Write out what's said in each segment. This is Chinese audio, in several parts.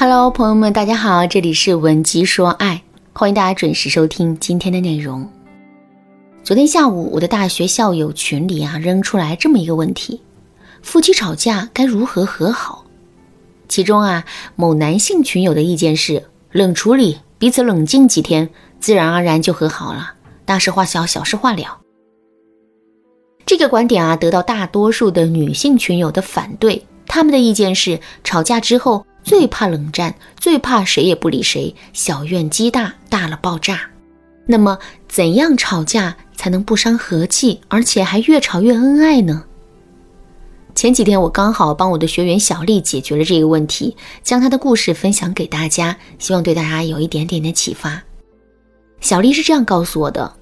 Hello，朋友们，大家好，这里是文姬说爱，欢迎大家准时收听今天的内容。昨天下午，我的大学校友群里啊扔出来这么一个问题：夫妻吵架该如何和好？其中啊，某男性群友的意见是冷处理，彼此冷静几天，自然而然就和好了，大事化小，小事化了。这个观点啊，得到大多数的女性群友的反对，他们的意见是吵架之后。最怕冷战，最怕谁也不理谁，小怨积大，大了爆炸。那么，怎样吵架才能不伤和气，而且还越吵越恩爱呢？前几天我刚好帮我的学员小丽解决了这个问题，将她的故事分享给大家，希望对大家有一点点的启发。小丽是这样告诉我的：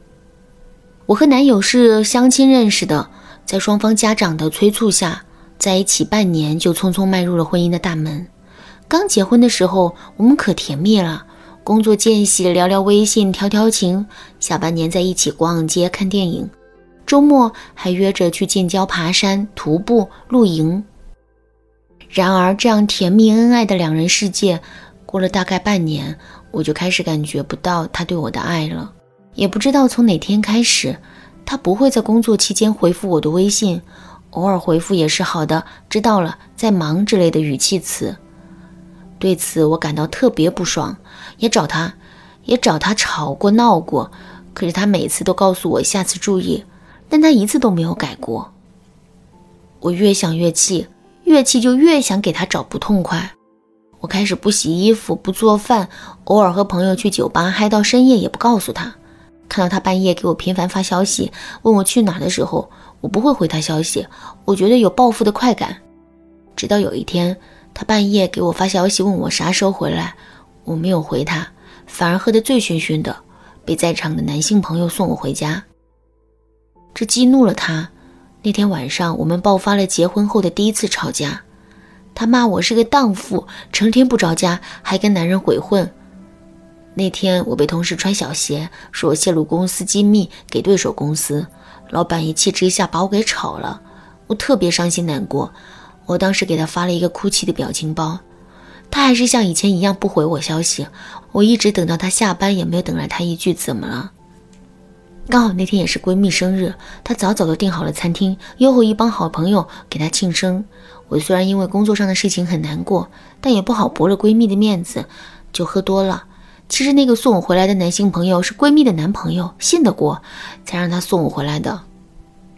我和男友是相亲认识的，在双方家长的催促下，在一起半年就匆匆迈入了婚姻的大门。刚结婚的时候，我们可甜蜜了，工作间隙聊聊微信，调调情，下半年在一起逛街看电影，周末还约着去近郊爬山、徒步、露营。然而，这样甜蜜恩爱的两人世界，过了大概半年，我就开始感觉不到他对我的爱了，也不知道从哪天开始，他不会在工作期间回复我的微信，偶尔回复也是好的，知道了，在忙之类的语气词。对此我感到特别不爽，也找他，也找他吵过闹过，可是他每次都告诉我下次注意，但他一次都没有改过。我越想越气，越气就越想给他找不痛快。我开始不洗衣服，不做饭，偶尔和朋友去酒吧嗨到深夜也不告诉他。看到他半夜给我频繁发消息，问我去哪的时候，我不会回他消息，我觉得有报复的快感。直到有一天。他半夜给我发消息，问我啥时候回来，我没有回他，反而喝得醉醺醺的，被在场的男性朋友送我回家。这激怒了他。那天晚上，我们爆发了结婚后的第一次吵架。他骂我是个荡妇，成天不着家，还跟男人鬼混。那天我被同事穿小鞋，说我泄露公司机密给对手公司，老板一气之下把我给炒了，我特别伤心难过。我当时给他发了一个哭泣的表情包，他还是像以前一样不回我消息。我一直等到他下班，也没有等来他一句怎么了。刚好那天也是闺蜜生日，她早早的订好了餐厅，又和一帮好朋友给她庆生。我虽然因为工作上的事情很难过，但也不好驳了闺蜜的面子，就喝多了。其实那个送我回来的男性朋友是闺蜜的男朋友，信得过，才让他送我回来的。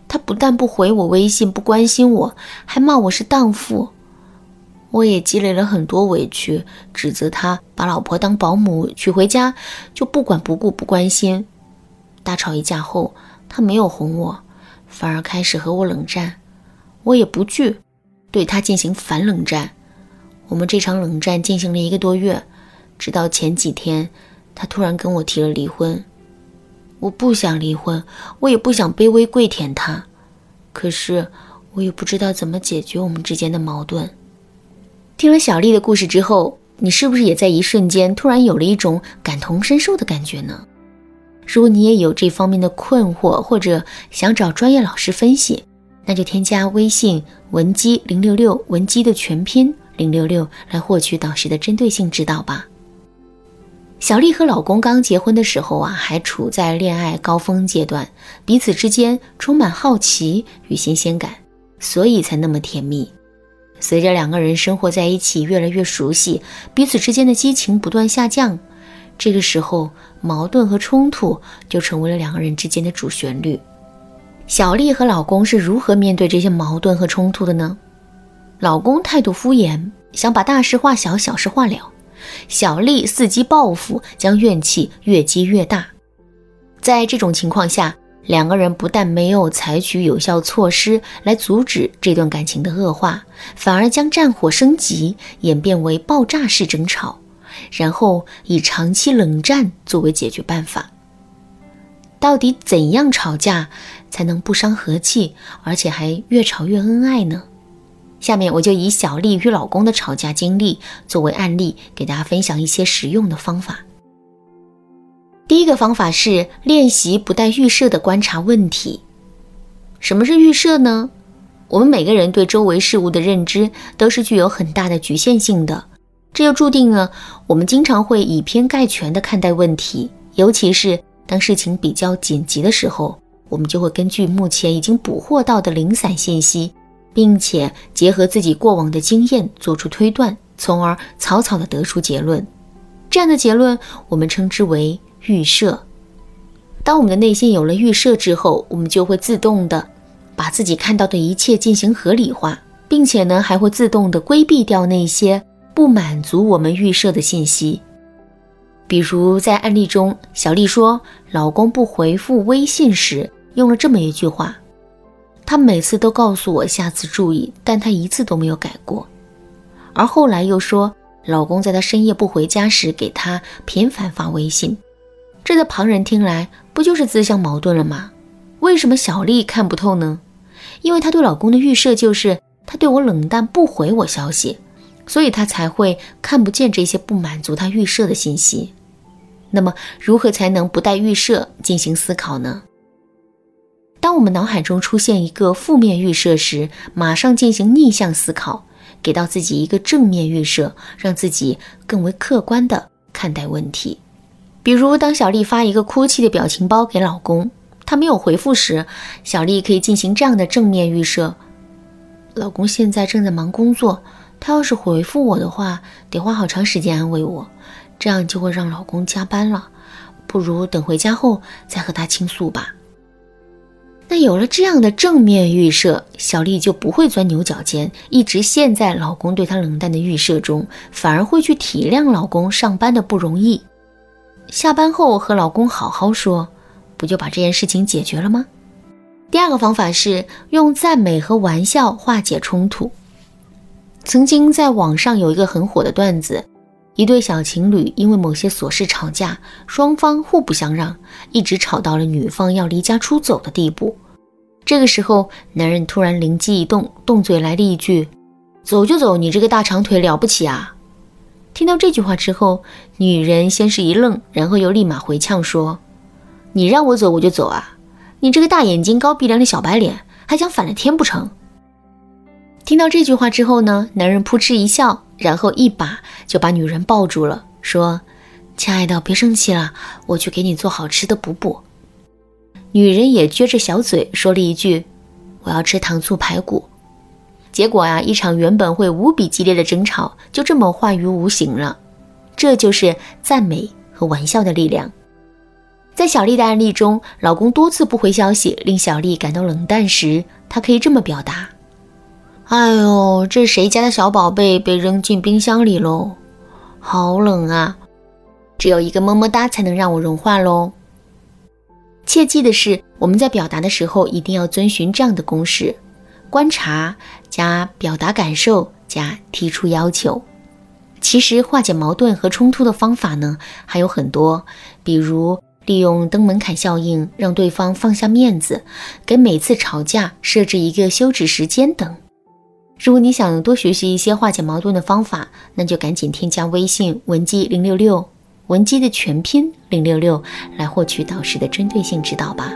他不但不回我微信，不关心我，还骂我是荡妇。我也积累了很多委屈，指责他把老婆当保姆，娶回家就不管不顾不关心。大吵一架后，他没有哄我，反而开始和我冷战。我也不惧，对他进行反冷战。我们这场冷战进行了一个多月，直到前几天，他突然跟我提了离婚。我不想离婚，我也不想卑微跪舔他，可是我也不知道怎么解决我们之间的矛盾。听了小丽的故事之后，你是不是也在一瞬间突然有了一种感同身受的感觉呢？如果你也有这方面的困惑，或者想找专业老师分析，那就添加微信文姬零六六，文姬的全拼零六六，来获取导师的针对性指导吧。小丽和老公刚结婚的时候啊，还处在恋爱高峰阶段，彼此之间充满好奇与新鲜感，所以才那么甜蜜。随着两个人生活在一起，越来越熟悉，彼此之间的激情不断下降。这个时候，矛盾和冲突就成为了两个人之间的主旋律。小丽和老公是如何面对这些矛盾和冲突的呢？老公态度敷衍，想把大事化小，小事化了。小丽伺机报复，将怨气越积越大。在这种情况下，两个人不但没有采取有效措施来阻止这段感情的恶化，反而将战火升级，演变为爆炸式争吵，然后以长期冷战作为解决办法。到底怎样吵架才能不伤和气，而且还越吵越恩爱呢？下面我就以小丽与老公的吵架经历作为案例，给大家分享一些实用的方法。第一个方法是练习不带预设的观察问题。什么是预设呢？我们每个人对周围事物的认知都是具有很大的局限性的，这就注定了我们经常会以偏概全的看待问题，尤其是当事情比较紧急的时候，我们就会根据目前已经捕获到的零散信息，并且结合自己过往的经验做出推断，从而草草地得出结论。这样的结论我们称之为预设。当我们的内心有了预设之后，我们就会自动的把自己看到的一切进行合理化，并且呢，还会自动的规避掉那些不满足我们预设的信息。比如在案例中，小丽说老公不回复微信时用了这么一句话：“他每次都告诉我下次注意，但他一次都没有改过。”而后来又说老公在她深夜不回家时给她频繁发微信，这在旁人听来。不就是自相矛盾了吗？为什么小丽看不透呢？因为她对老公的预设就是他对我冷淡不回我消息，所以她才会看不见这些不满足她预设的信息。那么，如何才能不带预设进行思考呢？当我们脑海中出现一个负面预设时，马上进行逆向思考，给到自己一个正面预设，让自己更为客观的看待问题。比如，当小丽发一个哭泣的表情包给老公，他没有回复时，小丽可以进行这样的正面预设：老公现在正在忙工作，他要是回复我的话，得花好长时间安慰我，这样就会让老公加班了。不如等回家后再和他倾诉吧。有了这样的正面预设，小丽就不会钻牛角尖，一直陷在老公对她冷淡的预设中，反而会去体谅老公上班的不容易。下班后和老公好好说，不就把这件事情解决了吗？第二个方法是用赞美和玩笑化解冲突。曾经在网上有一个很火的段子，一对小情侣因为某些琐事吵架，双方互不相让，一直吵到了女方要离家出走的地步。这个时候，男人突然灵机一动，动嘴来了一句：“走就走，你这个大长腿了不起啊！”听到这句话之后，女人先是一愣，然后又立马回呛说：“你让我走我就走啊！你这个大眼睛、高鼻梁的小白脸，还想反了天不成？”听到这句话之后呢，男人扑哧一笑，然后一把就把女人抱住了，说：“亲爱的，别生气了，我去给你做好吃的补补。”女人也撅着小嘴说了一句：“我要吃糖醋排骨。”结果呀，一场原本会无比激烈的争吵就这么化于无形了。这就是赞美和玩笑的力量。在小丽的案例中，老公多次不回消息，令小丽感到冷淡时，她可以这么表达：“哎呦，这谁家的小宝贝被扔进冰箱里喽？好冷啊！只有一个么么哒才能让我融化喽。”切记的是，我们在表达的时候一定要遵循这样的公式。观察加表达感受加提出要求，其实化解矛盾和冲突的方法呢还有很多，比如利用登门槛效应，让对方放下面子，给每次吵架设置一个休止时间等。如果你想多学习一些化解矛盾的方法，那就赶紧添加微信文姬零六六，文姬的全拼零六六，来获取导师的针对性指导吧。